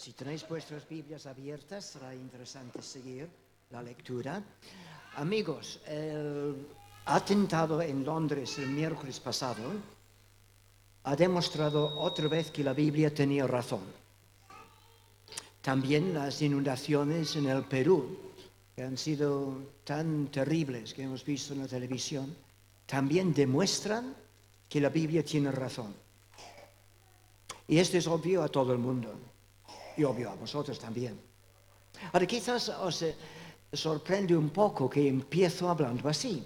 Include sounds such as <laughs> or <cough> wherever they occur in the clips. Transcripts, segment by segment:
Si tenéis vuestras Biblias abiertas, será interesante seguir la lectura. Amigos, el atentado en Londres el miércoles pasado ha demostrado otra vez que la Biblia tenía razón. También las inundaciones en el Perú, que han sido tan terribles que hemos visto en la televisión, también demuestran que la Biblia tiene razón. Y esto es obvio a todo el mundo y obvio a vosotros también. Ahora quizás os eh, sorprende un poco que empiezo hablando así.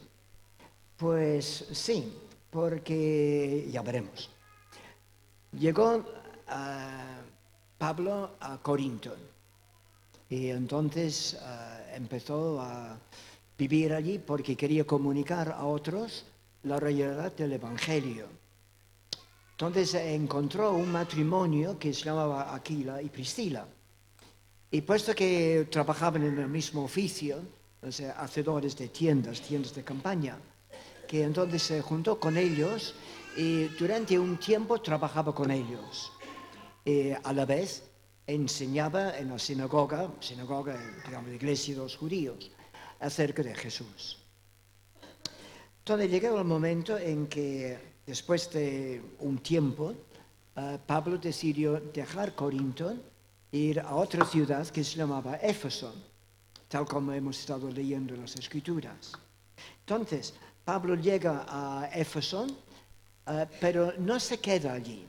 Pues sí, porque ya veremos. Llegó uh, Pablo a Corinto y entonces uh, empezó a vivir allí porque quería comunicar a otros la realidad del Evangelio. Entonces encontró un matrimonio que se llamaba Aquila y Priscila. Y puesto que trabajaban en el mismo oficio, hacedores de tiendas, tiendas de campaña, que entonces se juntó con ellos y durante un tiempo trabajaba con ellos. Y a la vez enseñaba en la sinagoga, sinagoga, digamos, la iglesia de los judíos, acerca de Jesús. Entonces llegó el momento en que Después de un tiempo, eh, Pablo decidió dejar Corinto e ir a otra ciudad que se llamaba Éfeso, tal como hemos estado leyendo en las Escrituras. Entonces, Pablo llega a Éfeso, eh, pero no se queda allí.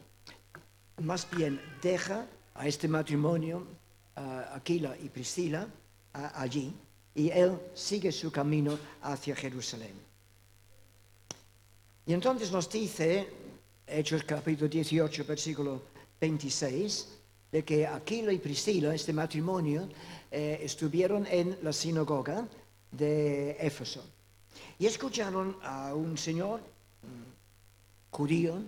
Más bien deja a este matrimonio, eh, Aquila y Priscila, allí, y él sigue su camino hacia Jerusalén. Y entonces nos dice, Hechos capítulo 18, versículo 26, de que Aquila y Priscila, este matrimonio, eh, estuvieron en la sinagoga de Éfeso. Y escucharon a un señor judío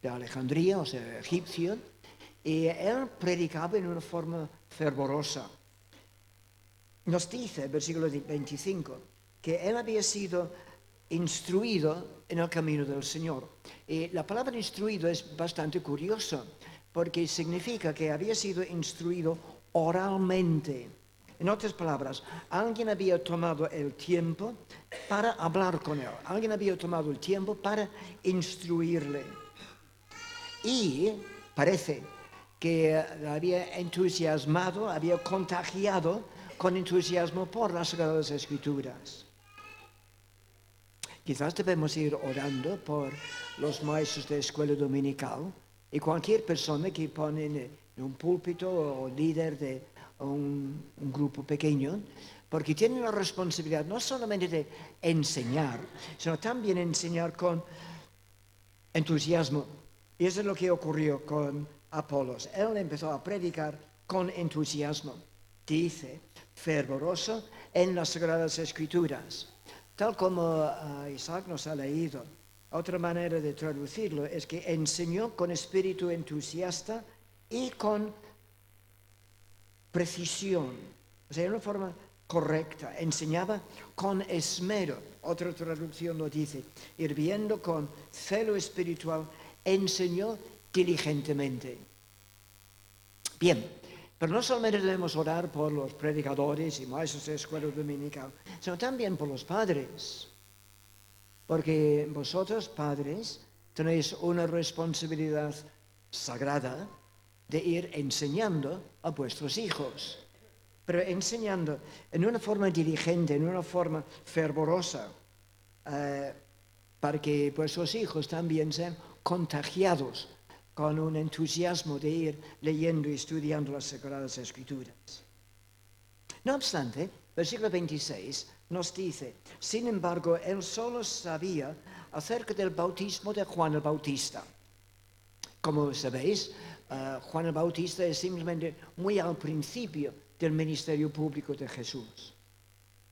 de Alejandría, o sea, egipcio, y él predicaba en una forma fervorosa. Nos dice, versículo 25, que él había sido instruido en el camino del Señor. Y la palabra instruido es bastante curiosa, porque significa que había sido instruido oralmente. En otras palabras, alguien había tomado el tiempo para hablar con él, alguien había tomado el tiempo para instruirle. Y parece que había entusiasmado, había contagiado con entusiasmo por las Sagradas Escrituras. Quizás debemos ir orando por los maestros de escuela dominical y cualquier persona que pone en un púlpito o líder de un, grupo pequeño, porque tienen la responsabilidad no solamente de enseñar, sino también enseñar con entusiasmo. Y eso es lo que ocurrió con Apolos. Él empezó a predicar con entusiasmo, dice, fervoroso en las Sagradas Escrituras. Tal como uh, Isaac nos ha leído, otra manera de traducirlo es que enseñó con espíritu entusiasta y con precisión, o sea, de una forma correcta, enseñaba con esmero. Otra traducción lo dice, hirviendo con celo espiritual, enseñó diligentemente. Bien, pero no solamente debemos orar por los predicadores y maestros de escuela dominical, sino también por los padres. Porque vosotros, padres, tenéis una responsabilidad sagrada de ir enseñando a vuestros hijos, pero enseñando en una forma diligente, en una forma fervorosa, eh, para que vuestros hijos también sean contagiados con un entusiasmo de ir leyendo y estudiando las Sagradas Escrituras. No obstante, versículo 26 nos dice, sin embargo, él solo sabía acerca del bautismo de Juan el Bautista. Como sabéis, uh, Juan el Bautista es simplemente muy al principio del ministerio público de Jesús.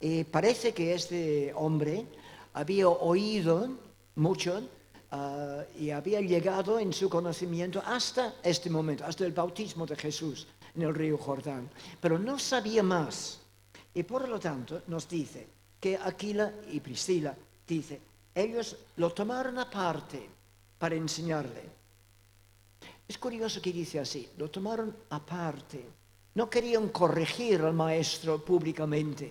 Y parece que este hombre había oído mucho Ah, y había llegado en su conocimiento hasta este momento, hasta el bautismo de Jesús en el río Jordán, pero no sabía más. Y por lo tanto nos dice que Aquila y Priscila, dice, ellos lo tomaron aparte para enseñarle. Es curioso que dice así, lo tomaron aparte. no querían corregir al maestro públicamente.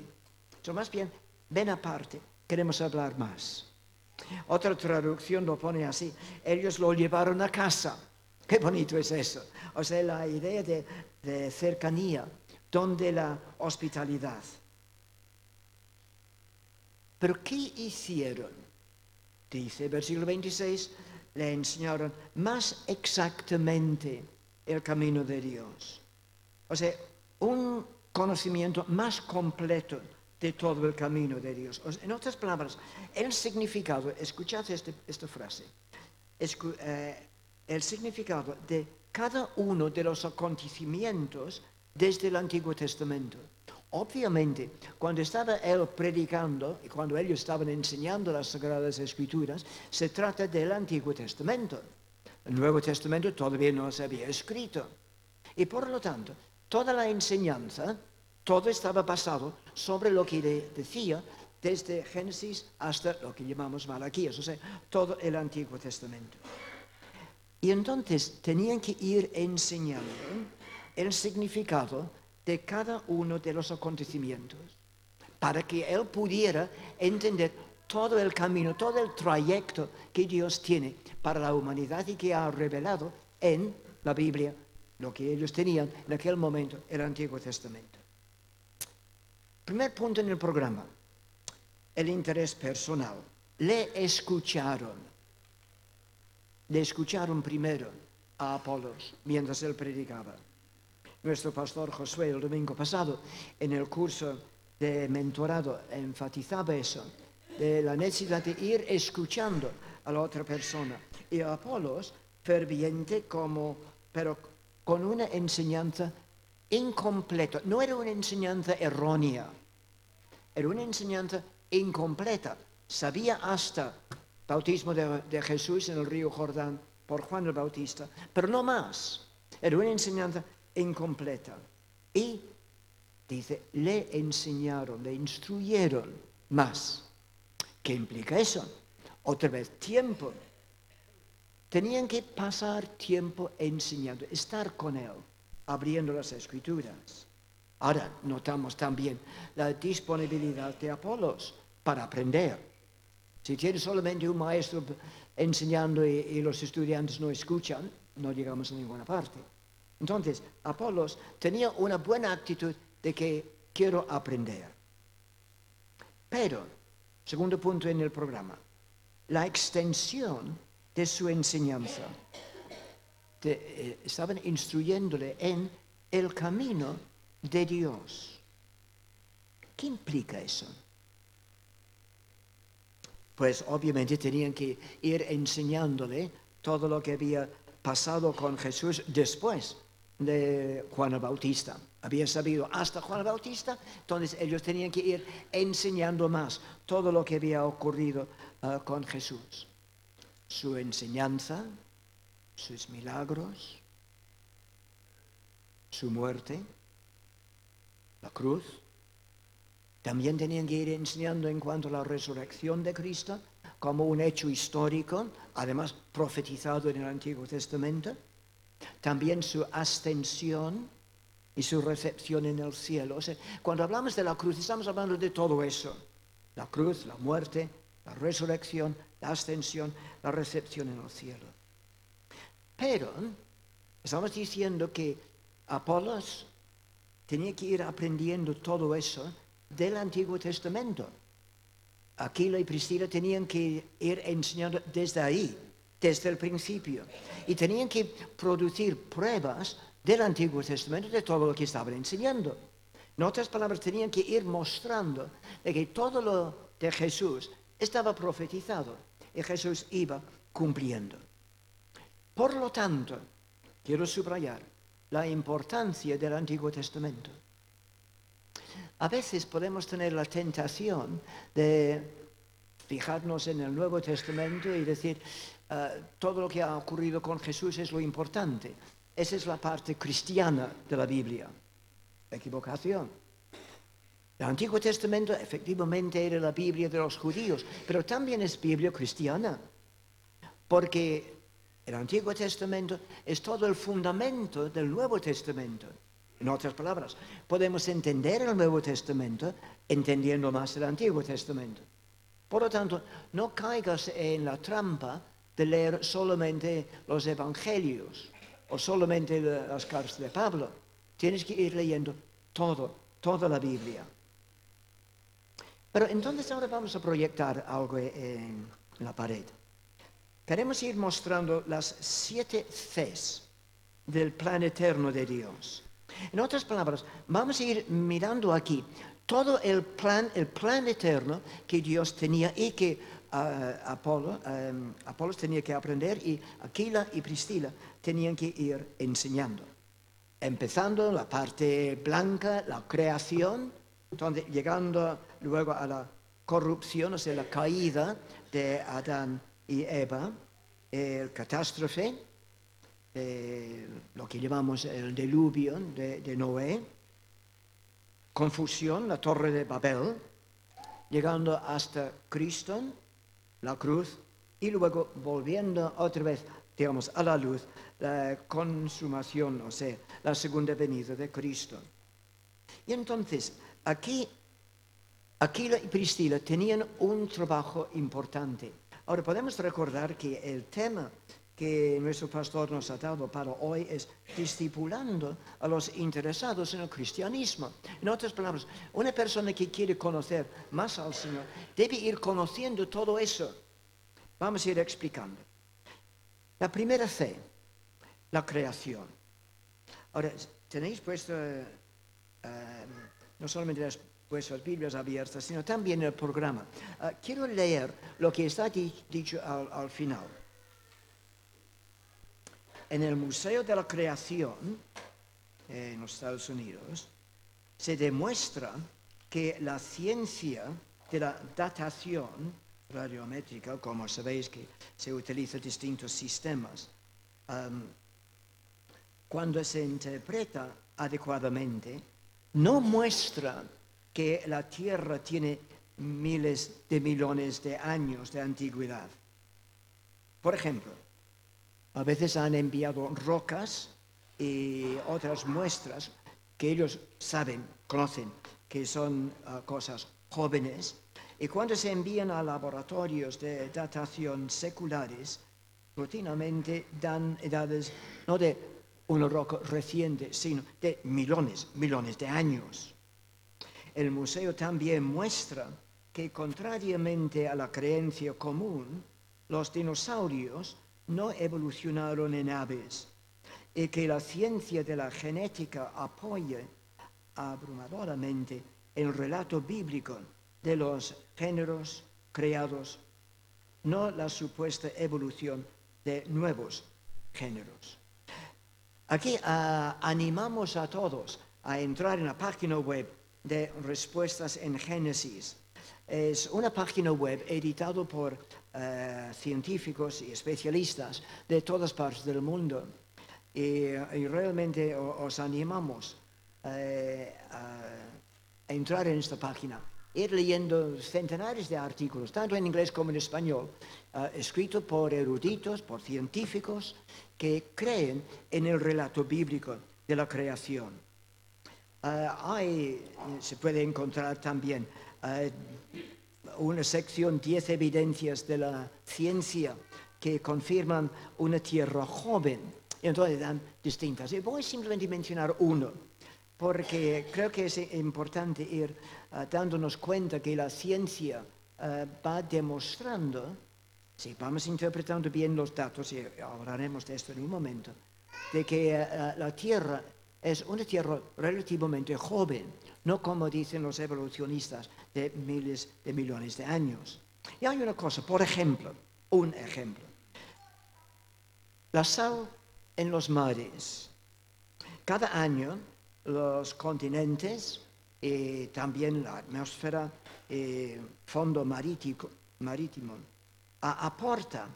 Sino más bien, ven aparte, queremos hablar más. Otra traducción lo pone así, ellos lo llevaron a casa. Qué bonito es eso. O sea, la idea de, cercanía, donde la hospitalidad. Pero ¿qué hicieron? Dice, versículo 26, le enseñaron más exactamente el camino de Dios. O sea, un conocimiento más completo de todo el camino de Dios. en otras palabras, el significado, escuchad este, esta frase, eh, el significado de cada uno de los acontecimientos desde el Antiguo Testamento. Obviamente, cuando estaba él predicando y cuando ellos estaban enseñando las Sagradas Escrituras, se trata del Antiguo Testamento. El Nuevo Testamento todavía no se había escrito. Y por lo tanto, toda la enseñanza, todo estaba basado sobre lo que decía desde Génesis hasta lo que llamamos Malaquías, o sea, todo el Antiguo Testamento. Y entonces tenían que ir enseñando el significado de cada uno de los acontecimientos, para que él pudiera entender todo el camino, todo el trayecto que Dios tiene para la humanidad y que ha revelado en la Biblia, lo que ellos tenían en aquel momento, el Antiguo Testamento. Primer punto en el programa, el interés personal. Le escucharon. Le escucharon primero a Apolos mientras él predicaba. Nuestro pastor Josué el domingo pasado en el curso de mentorado enfatizaba eso, de la necesidad de ir escuchando a la otra persona. Y Apolos, ferviente como, pero con una enseñanza incompleta. No era una enseñanza errónea, era una enseñanza incompleta. Sabía hasta bautismo de, Jesús en el río Jordán por Juan el Bautista, pero no más. Era una enseñanza incompleta. Y dice, le enseñaron, le instruyeron más. ¿Qué implica eso? Otra vez, tiempo. Tenían que pasar tiempo enseñando, estar con él, abriendo las escrituras. Ahora notamos también la disponibilidad de Apolos para aprender. Si tiene solamente un maestro enseñando y, y los estudiantes no escuchan, no llegamos a ninguna parte. Entonces, Apolos tenía una buena actitud de que quiero aprender. Pero, segundo punto en el programa, la extensión de su enseñanza. Eh, estaban instruyéndole en el camino de Dios. ¿Qué implica eso? Pues obviamente tenían que ir enseñándole todo lo que había pasado con Jesús después de Juan el Bautista. Había sabido hasta Juan el Bautista, entonces ellos tenían que ir enseñando más todo lo que había ocurrido ah, con Jesús. Su enseñanza, sus milagros, su muerte, la cruz. También tenían que ir enseñando en cuanto a la resurrección de Cristo como un hecho histórico, además profetizado en el Antiguo Testamento también su ascensión y su recepción en el cielo. cuando hablamos de la cruz, estamos hablando de todo eso. La cruz, la muerte, la resurrección, la ascensión, la recepción en el cielo. Pero estamos diciendo que Apolos tenía que ir aprendiendo todo eso del Antiguo Testamento. Aquila y Priscila tenían que ir enseñando desde ahí, desde el principio. Y tenían que producir pruebas del Antiguo Testamento de todo lo que estaban enseñando. En otras palabras, tenían que ir mostrando de que todo lo de Jesús estaba profetizado y Jesús iba cumpliendo. Por lo tanto, quiero subrayar la importancia del Antiguo Testamento. A veces podemos tener la tentación de fijarnos en el Nuevo Testamento y decir, eh, todo lo que ha ocurrido con Jesús es lo importante. Esa es la parte cristiana de la Biblia. Equivocación. El Antiguo Testamento efectivamente era la Biblia de los judíos, pero también es Biblia cristiana. Porque el Antiguo Testamento es todo el fundamento del Nuevo Testamento. En otras palabras, podemos entender el Nuevo Testamento entendiendo más el Antiguo Testamento. Por lo tanto, no caigas en la trampa de leer solamente los Evangelios o solamente las cartas de Pablo. Tienes que ir leyendo todo, toda la Biblia. Pero entonces ahora vamos a proyectar algo en la pared. Queremos ir mostrando las siete Cs del plan eterno de Dios. En otras palabras, vamos a ir mirando aquí todo el plan, el plan eterno que Dios tenía y que uh, Apolo, Apolos tenía que aprender y Aquila y Priscila tenían que ir enseñando. Empezando la parte blanca, la creación, donde, llegando luego a la corrupción, o sea, la caída de Adán y Eva, el catástrofe, eh, lo que llamamos el diluvio de, de Noé, confusión, la torre de Babel, llegando hasta Cristo, la cruz, y luego volviendo otra vez, digamos, a la luz, la consumación, o sea, la segunda venida de Cristo. Y entonces, aquí, Aquila y Priscila tenían un trabajo importante. Ahora, podemos recordar que el tema que nuestro pastor nos ha dado para hoy es discipulando a los interesados en el cristianismo. En otras palabras, una persona que quiere conocer más al Señor debe ir conociendo todo eso. Vamos a ir explicando. La primera fe, la creación. Ahora, tenéis puesto, eh, no solamente las vuestras Biblias abiertas, sino también el programa. Ah, quiero leer lo que está dicho al final en el Museo de la Creación en los Estados Unidos se demuestra que la ciencia de la datación radiométrica, como sabéis que se utilizan distintos sistemas, cuando se interpreta adecuadamente, no muestra que la Tierra tiene miles de millones de años de antigüedad. Por ejemplo, a veces han enviado rocas y otras muestras que ellos saben, conocen, que son ah, cosas jóvenes. Y cuando se envían a laboratorios de datación seculares, rutinamente dan edades no de una roca reciente, sino de millones, millones de años. El museo también muestra que contrariamente a la creencia común, los dinosaurios no evolucionaron en aves y que la ciencia de la genética apoya abrumadoramente el relato bíblico de los géneros creados, no la supuesta evolución de nuevos géneros. Aquí ah, animamos a todos a entrar en la página web de Respuestas en Génesis. Es una página web editada por eh, científicos y especialistas de todas partes del mundo. Y, realmente os animamos eh, a entrar en esta página, ir leyendo centenares de artículos, tanto en inglés como en español, eh, escritos por eruditos, por científicos que creen en el relato bíblico de la creación. Hay, se puede encontrar también una sección 10 evidencias de la ciencia que confirman una tierra joven. Y entonces dan distintas. Y voy simplemente a mencionar uno, porque creo que es importante ir ah, dándonos cuenta que la ciencia ah, va demostrando, si vamos interpretando bien los datos, y hablaremos de esto en un momento, de que ah, la Tierra es una Tierra relativamente joven, no como dicen los evolucionistas, de miles de millones de años. Y hay una cosa, por ejemplo, un ejemplo. La sal en los mares. Cada año los continentes y también la atmósfera y fondo marítimo aporta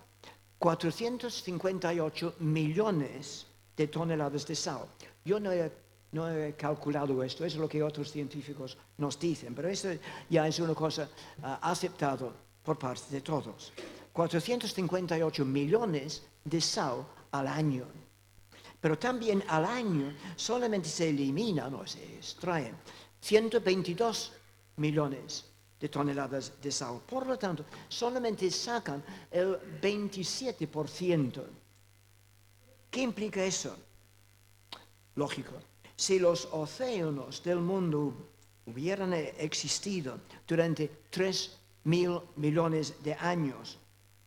458 millones de toneladas de sal. Yo no he calculado esto, es lo que otros científicos nos dicen, pero esto ya es una cosa uh, aceptada por parte de todos. 458 millones de sal al año. Pero también al año solamente se eliminan o se extraen 122 millones de toneladas de sal. Por lo tanto, solamente sacan el 27%. ¿Qué implica eso? Lógico. Si los océanos del mundo hubieran existido durante 3 mil millones de años,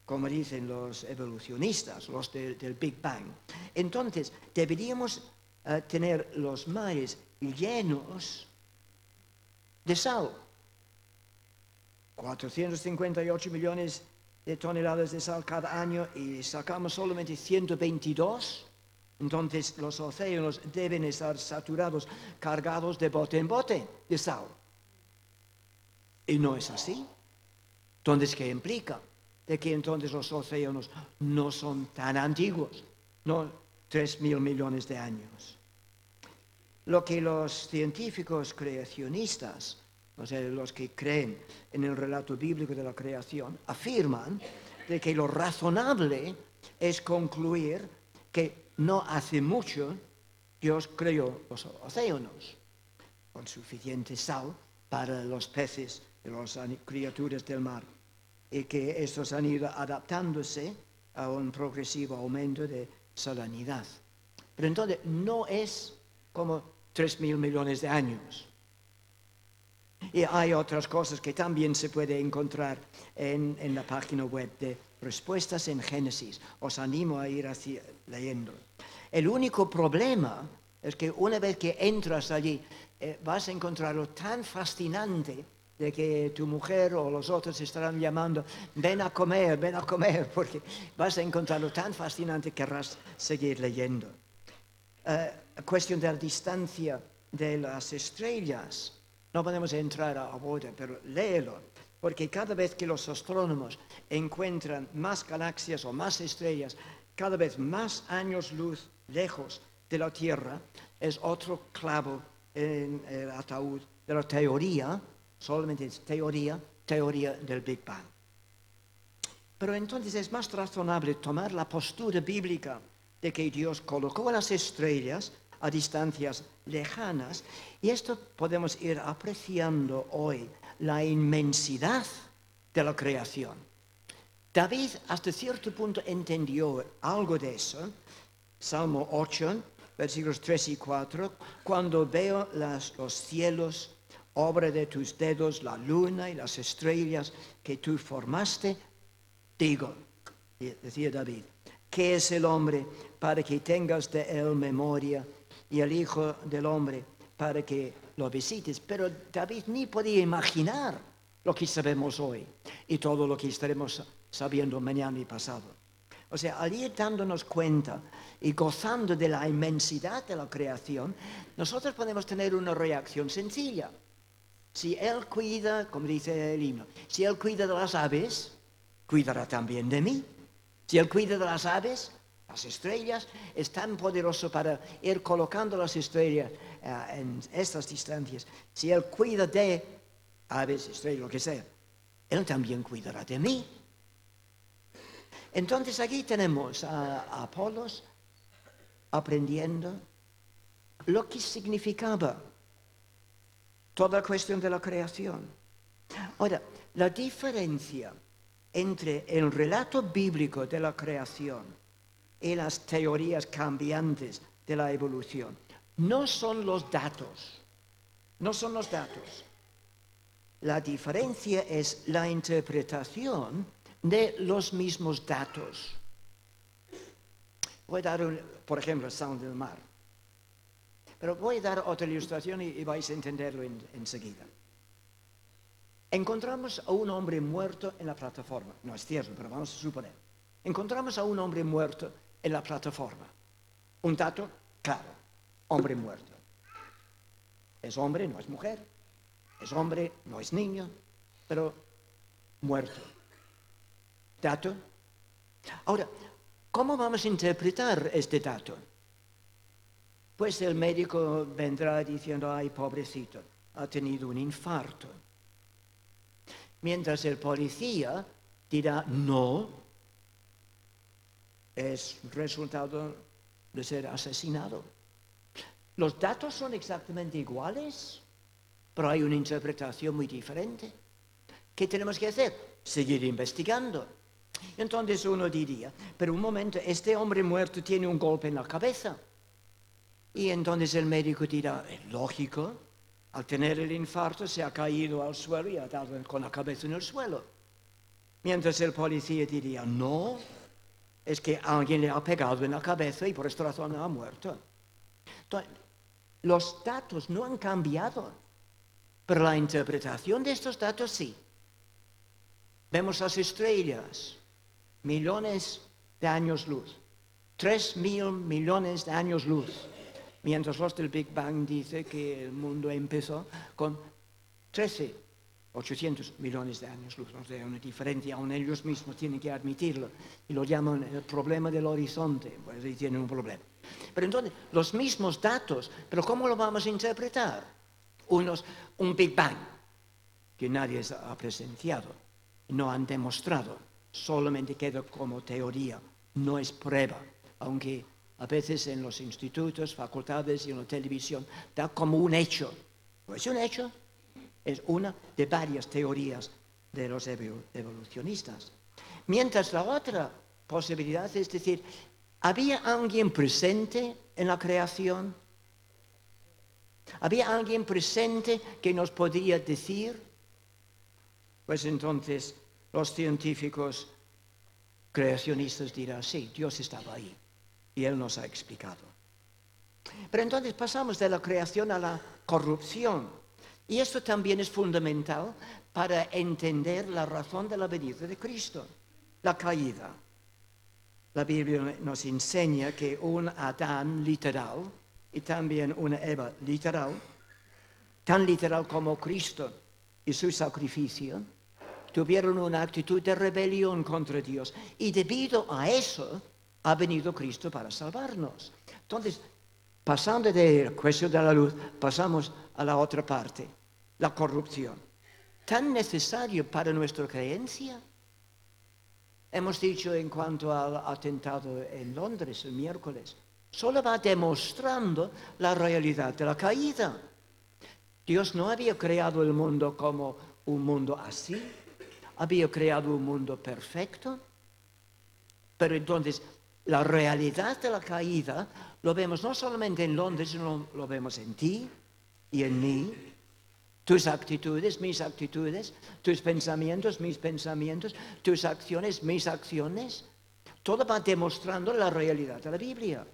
como dicen los evolucionistas, los del Big Bang, entonces deberíamos eh, tener los mares llenos de sal. 458 millones de toneladas de sal cada año y sacamos solamente 122 entonces los océanos deben estar saturados, cargados de bote en bote de sal. Y no es así. Entonces, ¿qué implica? De que entonces los océanos no son tan antiguos, no tres mil millones de años. Lo que los científicos creacionistas, o sea, los que creen en el relato bíblico de la creación, afirman de que lo razonable es concluir que no hace mucho Dios creó los océanos con suficiente sal para los peces y las criaturas del mar y que estos han ido adaptándose a un progresivo aumento de salinidad. Pero entonces no es como tres mil millones de años. Y hay otras cosas que también se puede encontrar en, en la página web de Respuestas en Génesis. Os animo a ir así leyendo. El único problema es que una vez que entras allí, eh, vas a encontrarlo tan fascinante de que tu mujer o los otros estarán llamando, ven a comer, ven a comer, <laughs> porque vas a encontrarlo tan fascinante que querrás seguir leyendo. Eh, cuestión de la distancia de las estrellas. No podemos entrar a bordo, pero léelo, porque cada vez que los astrónomos encuentran más galaxias o más estrellas, cada vez más años luz lejos de la Tierra, es otro clavo en el ataúd de la teoría, solamente es teoría, teoría del Big Bang. Pero entonces es más razonable tomar la postura bíblica de que Dios colocó las estrellas a distancias lejanas y esto podemos ir apreciando hoy la inmensidad de la creación. David hasta cierto punto entendió algo de eso Salmo 8, versículos 3 y 4, cuando veo los cielos, obra de tus dedos, la luna y las estrellas que tú formaste, digo, decía David, ¿qué es el hombre para que tengas de él memoria y el Hijo del Hombre para que lo visites? Pero David ni podía imaginar lo que sabemos hoy y todo lo que estaremos sabiendo mañana y pasado. O sea, al ir dándonos cuenta y gozando de la inmensidad de la creación, nosotros podemos tener una reacción sencilla. Si Él cuida, como dice el himno, si Él cuida de las aves, cuidará también de mí. Si Él cuida de las aves, las estrellas, es tan poderoso para ir colocando las estrellas eh, en estas distancias. Si Él cuida de aves, estrellas, lo que sea, Él también cuidará de mí. Entonces aquí tenemos a, Apolos aprendiendo lo que significaba toda la cuestión de la creación. Ahora, la diferencia entre el relato bíblico de la creación y las teorías cambiantes de la evolución no son los datos, no son los datos. La diferencia es la interpretación de los mismos datos. Voy a dar, un, por ejemplo, el sound del mar. Pero voy a dar otra ilustración y, vais a entenderlo enseguida. Encontramos a un hombre muerto en la plataforma. No es cierto, pero vamos a suponer. Encontramos a un hombre muerto en la plataforma. Un dato, claro, hombre muerto. Es hombre, no es mujer. Es hombre, no es niño, pero muerto dato. Ahora, ¿cómo vamos a interpretar este dato? Pues el médico vendrá diciendo, ay, pobrecito, ha tenido un infarto. Mientras el policía dirá, no, es resultado de ser asesinado. Los datos son exactamente iguales, pero hay una interpretación muy diferente. ¿Qué tenemos que hacer? Seguir investigando. Entonces uno diría, pero un momento, este hombre muerto tiene un golpe en la cabeza. Y entonces el médico dirá, es lógico, al tener el infarto se ha caído al suelo y ha dado con la cabeza en el suelo. Mientras el policía diría, no, es que alguien le ha pegado en la cabeza y por esta razón ha muerto. Los datos no han cambiado, pero la interpretación de estos datos sí. Vemos las estrellas, millones de años luz, tres mil millones de años luz, mientras los del Big Bang dice que el mundo empezó con 13, 800 millones de años luz. O sea, una diferencia, aún ellos mismos tienen que admitirlo, y lo llaman el problema del horizonte, pues ahí tienen un problema. Pero entonces, los mismos datos, pero ¿cómo lo vamos a interpretar? Unos, un Big Bang, que nadie ha presenciado, no han demostrado, solamente queda como teoría, no es prueba, aunque a veces en los institutos, facultades y en la televisión da como un hecho. ¿No es un hecho? Es una de varias teorías de los evolucionistas. Mientras la otra posibilidad es decir, ¿había alguien presente en la creación? ¿Había alguien presente que nos podía decir? Pues entonces los científicos creacionistas dirán, sí, Dios estaba ahí y Él nos ha explicado. Pero entonces pasamos de la creación a la corrupción. Y esto también es fundamental para entender la razón de la venida de Cristo, la caída. La Biblia nos enseña que un Adán literal y también una Eva literal, tan literal como Cristo y su sacrificio, tuvieron una actitud de rebelión contra Dios. Y debido a eso ha venido Cristo para salvarnos. Entonces, pasando de la cuestión de la luz, pasamos a la otra parte, la corrupción. Tan necesario para nuestra creencia. Hemos dicho en cuanto al atentado en Londres el miércoles, solo va demostrando la realidad de la caída. Dios no había creado el mundo como un mundo así, había creado un mundo perfecto, pero entonces la realidad de la caída lo vemos no solamente en Londres, sino lo vemos en ti y en mí. Tus actitudes, mis actitudes, tus pensamientos, mis pensamientos, tus acciones, mis acciones. Todo va demostrando la realidad de la Biblia.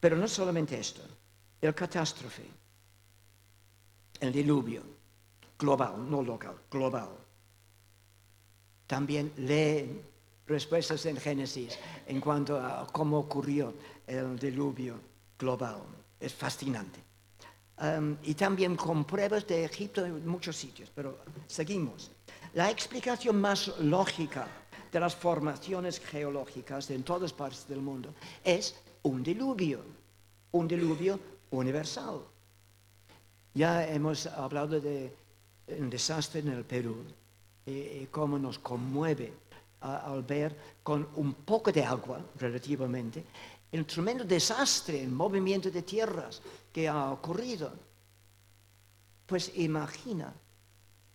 Pero no solamente esto, el catástrofe, el diluvio, global, no local, global. También leen respuestas en Génesis en cuanto a cómo ocurrió el diluvio global. Es fascinante. Um, y también con pruebas de Egipto en muchos sitios, pero seguimos. La explicación más lógica de las formaciones geológicas en todas partes del mundo es un diluvio, un diluvio universal. Ya hemos hablado de un desastre en el Perú y cómo nos conmueve al ver con un poco de agua, relativamente, el tremendo desastre, el movimiento de tierras que ha ocurrido. Pues imagina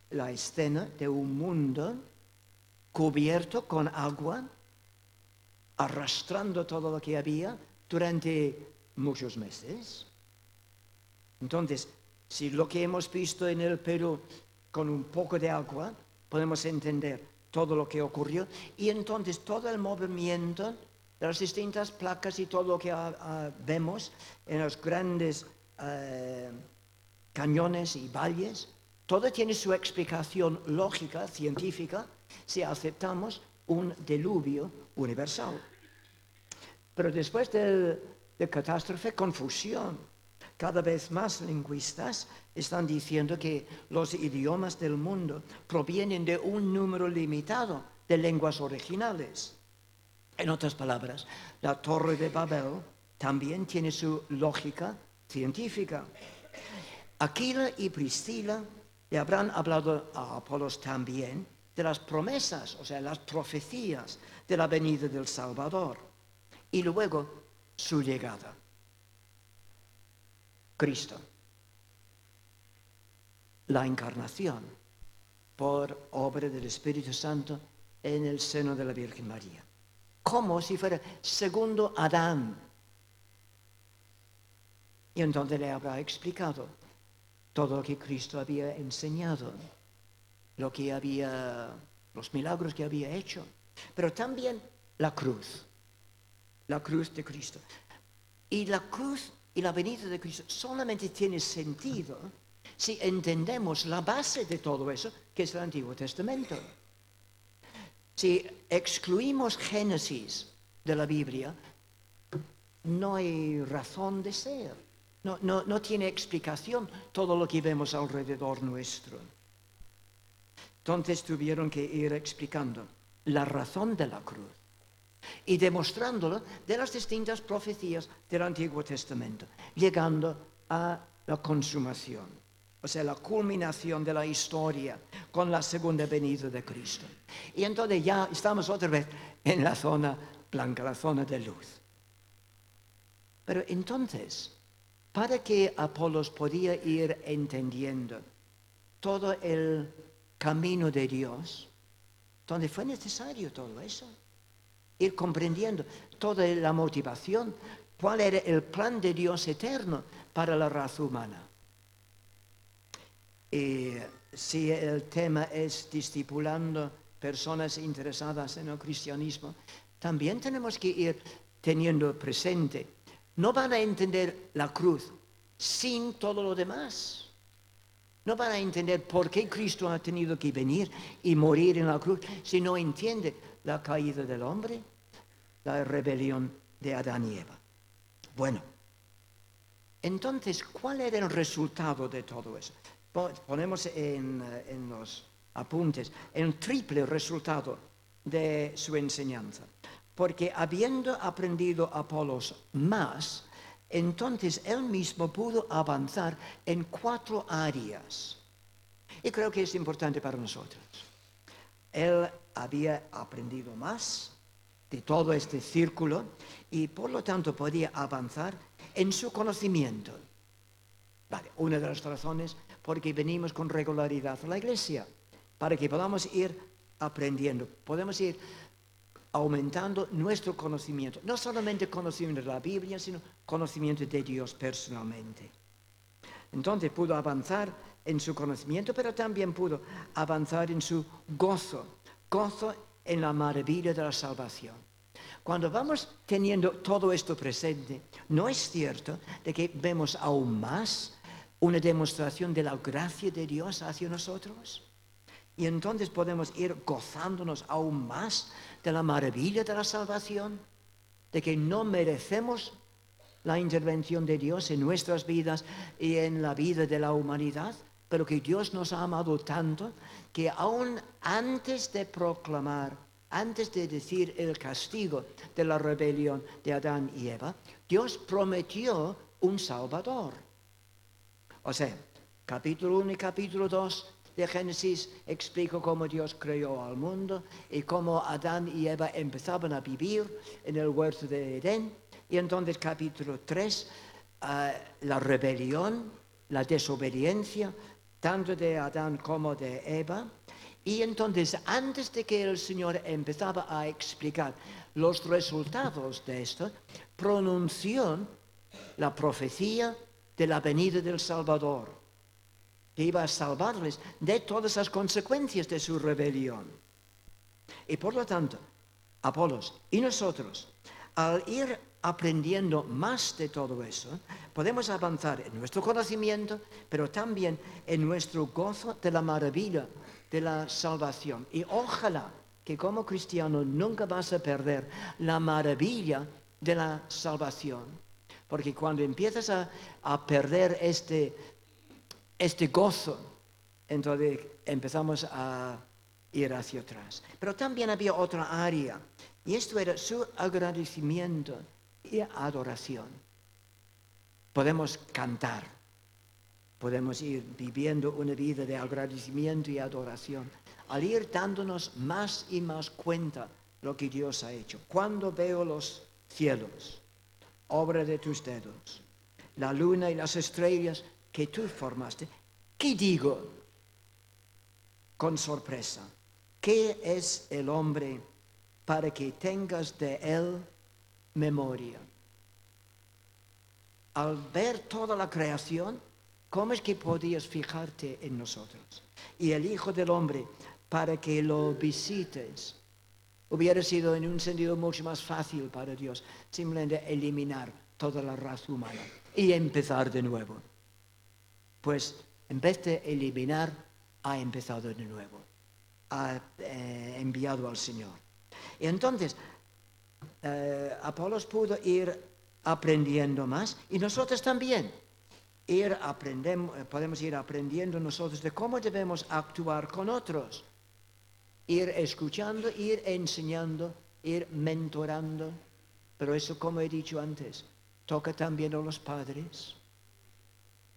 la escena de un mundo cubierto con agua, arrastrando todo lo que había durante muchos meses. Entonces, si lo que hemos visto en el Perú con un poco de agua, podemos entender todo lo que ocurrió y entonces todo el movimiento de las distintas placas y todo lo que ah, ah, vemos en los grandes eh, cañones y valles, todo tiene su explicación lógica, científica, si aceptamos un diluvio universal. Pero después de catástrofe, confusión. Cada vez más lingüistas están diciendo que los idiomas del mundo provienen de un número limitado de lenguas originales. En otras palabras, la Torre de Babel también tiene su lógica científica. Aquila y Priscila le habrán hablado a Apolos también de las promesas, o sea, las profecías de la venida del Salvador. y luego su llegada. Cristo. La encarnación por obra del Espíritu Santo en el seno de la Virgen María. Como si fuera segundo Adán. Y entonces le habrá explicado todo lo que Cristo había enseñado, lo que había, los milagros que había hecho, pero también la cruz, la cruz de Cristo. Y la cruz y la venida de Cristo solamente tiene sentido si entendemos la base de todo eso, que es el Antiguo Testamento. Si excluimos Génesis de la Biblia, no hay razón de ser. No, no, tiene explicación todo lo que vemos alrededor nuestro. Entonces tuvieron que ir explicando la razón de la cruz y demostrándolo de las distintas profecías del Antiguo Testamento, llegando a la consumación, o sea, la culminación de la historia con la segunda venida de Cristo. Y entonces ya estamos otra vez en la zona blanca, la zona de luz. Pero entonces, para que Apolos podía ir entendiendo todo el camino de Dios, donde fue necesario todo eso ir comprendiendo toda la motivación, cuál era el plan de Dios eterno para la raza humana. Y si el tema es discipulando personas interesadas en el cristianismo, también tenemos que ir teniendo presente, no van a entender la cruz sin todo lo demás. No van a entender por qué Cristo ha tenido que venir y morir en la cruz si no entiende la caída del hombre, la rebelión de Adán y Eva. Bueno, entonces, ¿cuál era el resultado de todo eso? Ponemos en, en los apuntes el triple resultado de su enseñanza. Porque habiendo aprendido Apolos más, entonces él mismo pudo avanzar en cuatro áreas. Y creo que es importante para nosotros. Él había aprendido más de todo este círculo y por lo tanto podía avanzar en su conocimiento. Vale, una de las razones porque venimos con regularidad a la iglesia, para que podamos ir aprendiendo, podemos ir aumentando nuestro conocimiento, no solamente conocimiento de la Biblia, sino conocimiento de Dios personalmente. Entonces pudo avanzar en su conocimiento, pero también pudo avanzar en su gozo, gozo en la maravilla de la salvación. Cuando vamos teniendo todo esto presente, ¿no es cierto de que vemos aún más una demostración de la gracia de Dios hacia nosotros? Y entonces podemos ir gozándonos aún más de la maravilla de la salvación, de que no merecemos la intervención de Dios en nuestras vidas y en la vida de la humanidad, pero que Dios nos ha amado tanto que aún antes de proclamar, antes de decir el castigo de la rebelión de Adán y Eva, Dios prometió un Salvador. O sea, capítulo 1 y capítulo 2 de Génesis explico cómo Dios creó al mundo y cómo Adán y Eva empezaban a vivir en el huerto de Edén. Y entonces capítulo 3, ah, la rebelión, la desobediencia, tanto de Adán como de Eva. Y entonces, antes de que el Señor empezaba a explicar los resultados de esto, pronunció la profecía de la venida del Salvador, que iba a salvarles de todas las consecuencias de su rebelión. Y por lo tanto, Apolos y nosotros, al ir aprendiendo más de todo eso, podemos avanzar en nuestro conocimiento, pero también en nuestro gozo de la maravilla de la salvación. Y ojalá que como cristiano nunca vas a perder la maravilla de la salvación. Porque cuando empiezas a, perder este, este gozo, entonces empezamos a ir hacia atrás. Pero también había otra área, y esto era su agradecimiento y adoración. Podemos cantar, podemos ir viviendo una vida de agradecimiento y adoración, al ir dándonos más y más cuenta lo que Dios ha hecho. Cuando veo los cielos, obra de tus dedos, la luna y las estrellas que tú formaste. ¿Qué digo? Con sorpresa. ¿Qué es el hombre para que tengas de él memoria? Al ver toda la creación, ¿cómo es que podías fijarte en nosotros? Y el Hijo del Hombre, para que lo visites, hubiera sido en un sentido mucho más fácil para Dios, simplemente eliminar toda la raza humana y empezar de nuevo. Pues en vez de eliminar, ha empezado de nuevo, ha eh, enviado al Señor. Y entonces, eh, Apolos pudo ir aprendiendo más y nosotros también. Ir podemos ir aprendiendo nosotros de cómo debemos actuar con otros. Ir escuchando, ir enseñando, ir mentorando. Pero eso, como he dicho antes, toca también a los padres,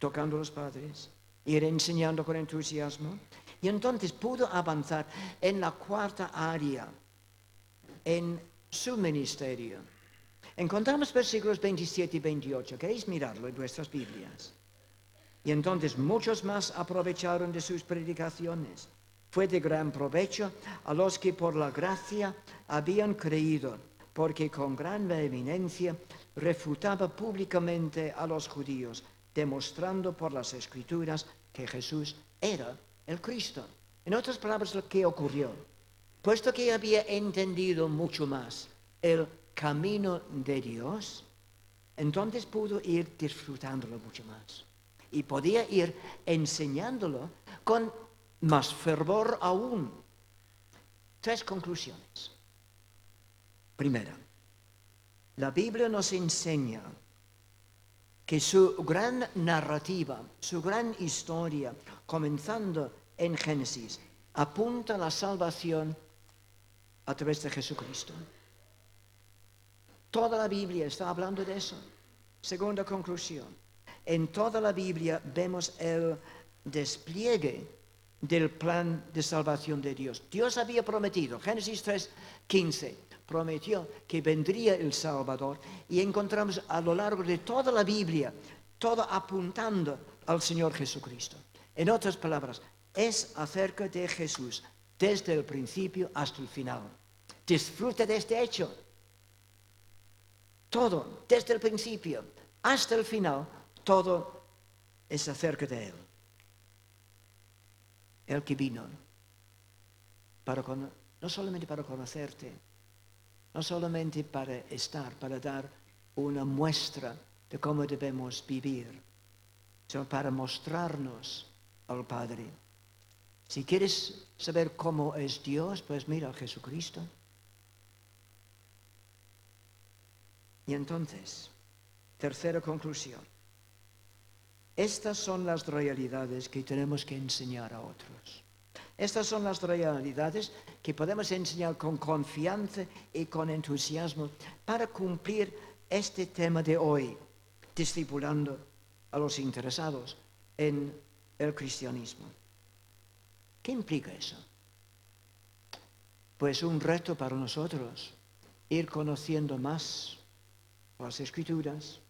tocando a los padres, ir enseñando con entusiasmo. Y entonces pudo avanzar en la cuarta área, en su ministerio. Encontramos versículos 27 y 28. ¿Queréis mirarlo en vuestras Biblias? Y entonces muchos más aprovecharon de sus predicaciones. Fue de gran provecho a los que por la gracia habían creído, porque con gran vehemencia refutaba públicamente a los judíos, demostrando por las escrituras que Jesús era el Cristo. En otras palabras, lo que ocurrió, puesto que había entendido mucho más el camino de Dios, entonces pudo ir disfrutándolo mucho más. Y podía ir enseñándolo con más fervor aún. Tres conclusiones. Primera, la Biblia nos enseña que su gran narrativa, su gran historia, comenzando en Génesis, apunta a la salvación a través de Jesucristo. Toda la Biblia está hablando de eso. Segunda conclusión. En toda la Biblia vemos el despliegue del plan de salvación de Dios. Dios había prometido, Génesis 3, 15, prometió que vendría el Salvador y encontramos a lo largo de toda la Biblia todo apuntando al Señor Jesucristo. En otras palabras, es acerca de Jesús desde el principio hasta el final. Disfruta de este hecho. Todo, desde el principio hasta el final, todo es acerca de Él. El que vino, para no solamente para conocerte, no solamente para estar, para dar una muestra de cómo debemos vivir, sino para mostrarnos al Padre. Si quieres saber cómo es Dios, pues mira a Jesucristo. Y entonces, tercera conclusión. Estas son las realidades que tenemos que enseñar a otros. Estas son las realidades que podemos enseñar con confianza y con entusiasmo para cumplir este tema de hoy, discipulando a los interesados en el cristianismo. ¿Qué implica eso? Pues un reto para nosotros, ir conociendo más las escrituras,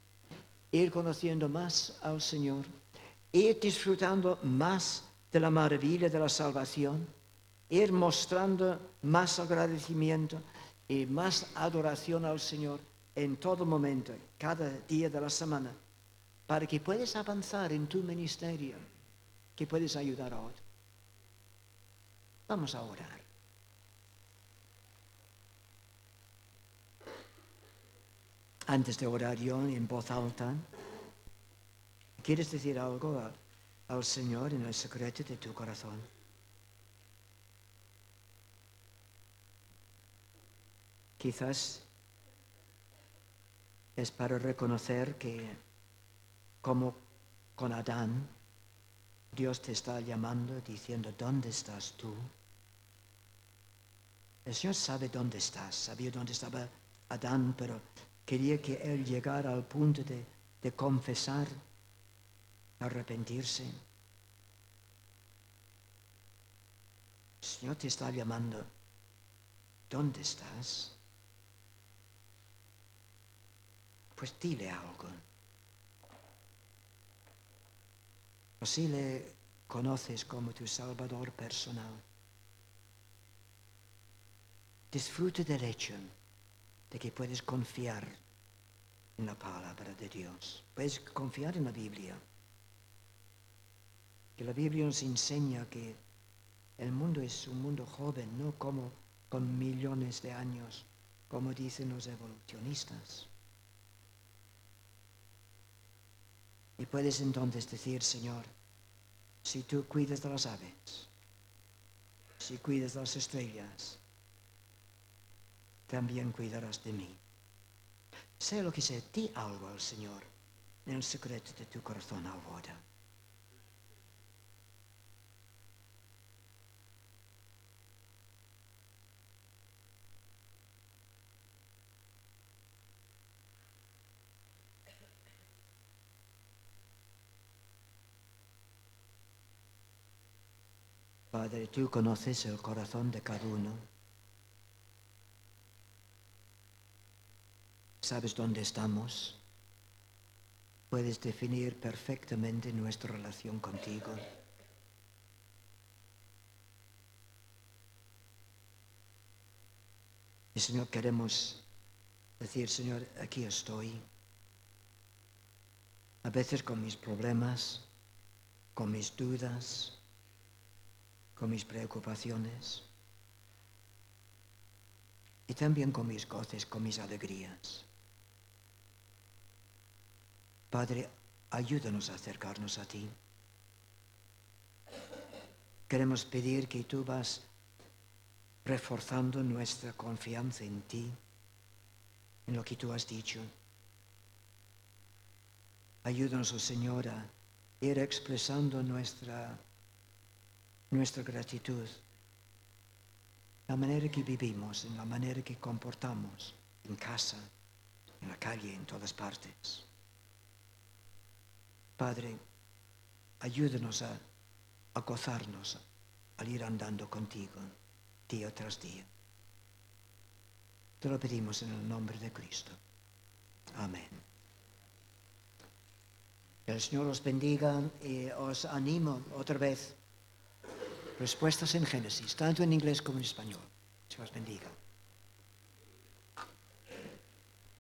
ir conociendo más al Señor, ir disfrutando más de la maravilla de la salvación, ir mostrando más agradecimiento y más adoración al Señor en todo momento, cada día de la semana, para que puedas avanzar en tu ministerio, que puedes ayudar a otros. Vamos a orar. Antes de orar yo en voz alta, ¿quieres decir algo al Señor en el secreto de tu corazón? Quizás es para reconocer que como con Adán, Dios te está llamando diciendo, ¿dónde estás tú? El Señor sabe dónde estás, sabía dónde estaba Adán, pero quería que él llegara al punto de, de confesar, arrepentirse. El Señor te está llamando. ¿Dónde estás? pues dile algo. Si le conoces como tu Salvador personal. Disfrute del hecho de que puedes confiar en la palabra de Dios. Puedes confiar en la Biblia. Que la Biblia nos enseña que el mundo es un mundo joven, no como con millones de años, como dicen los evolucionistas. Y puedes entonces decir, Señor, si tú cuidas de las aves, si cuidas de las estrellas, también cuidarás de mí. Sé lo que sé, di algo al Señor en el secreto de tu corazón ahora. Padre, tú conoces el corazón de cada uno. Sabes dónde estamos. Puedes definir perfectamente nuestra relación contigo. Y Señor, queremos decir, Señor, aquí estoy. A veces con mis problemas, con mis dudas, con mis preocupaciones y también con mis goces, con mis alegrías. Padre, ayúdanos a acercarnos a ti. Queremos pedir que tú vas reforzando nuestra confianza en ti, en lo que tú has dicho. Ayúdanos, oh Señor, a ir expresando nuestra nuestra gratitud, la manera que vivimos, en la manera que comportamos, en casa, en la calle, en todas partes. Padre, ayúdanos a, gozarnos al ir andando contigo día tras día. Te lo pedimos en el nombre de Cristo. Amén. El Señor os bendiga y os animo otra vez Respuestas en Génesis, tanto en inglés como en español. Se os bendiga.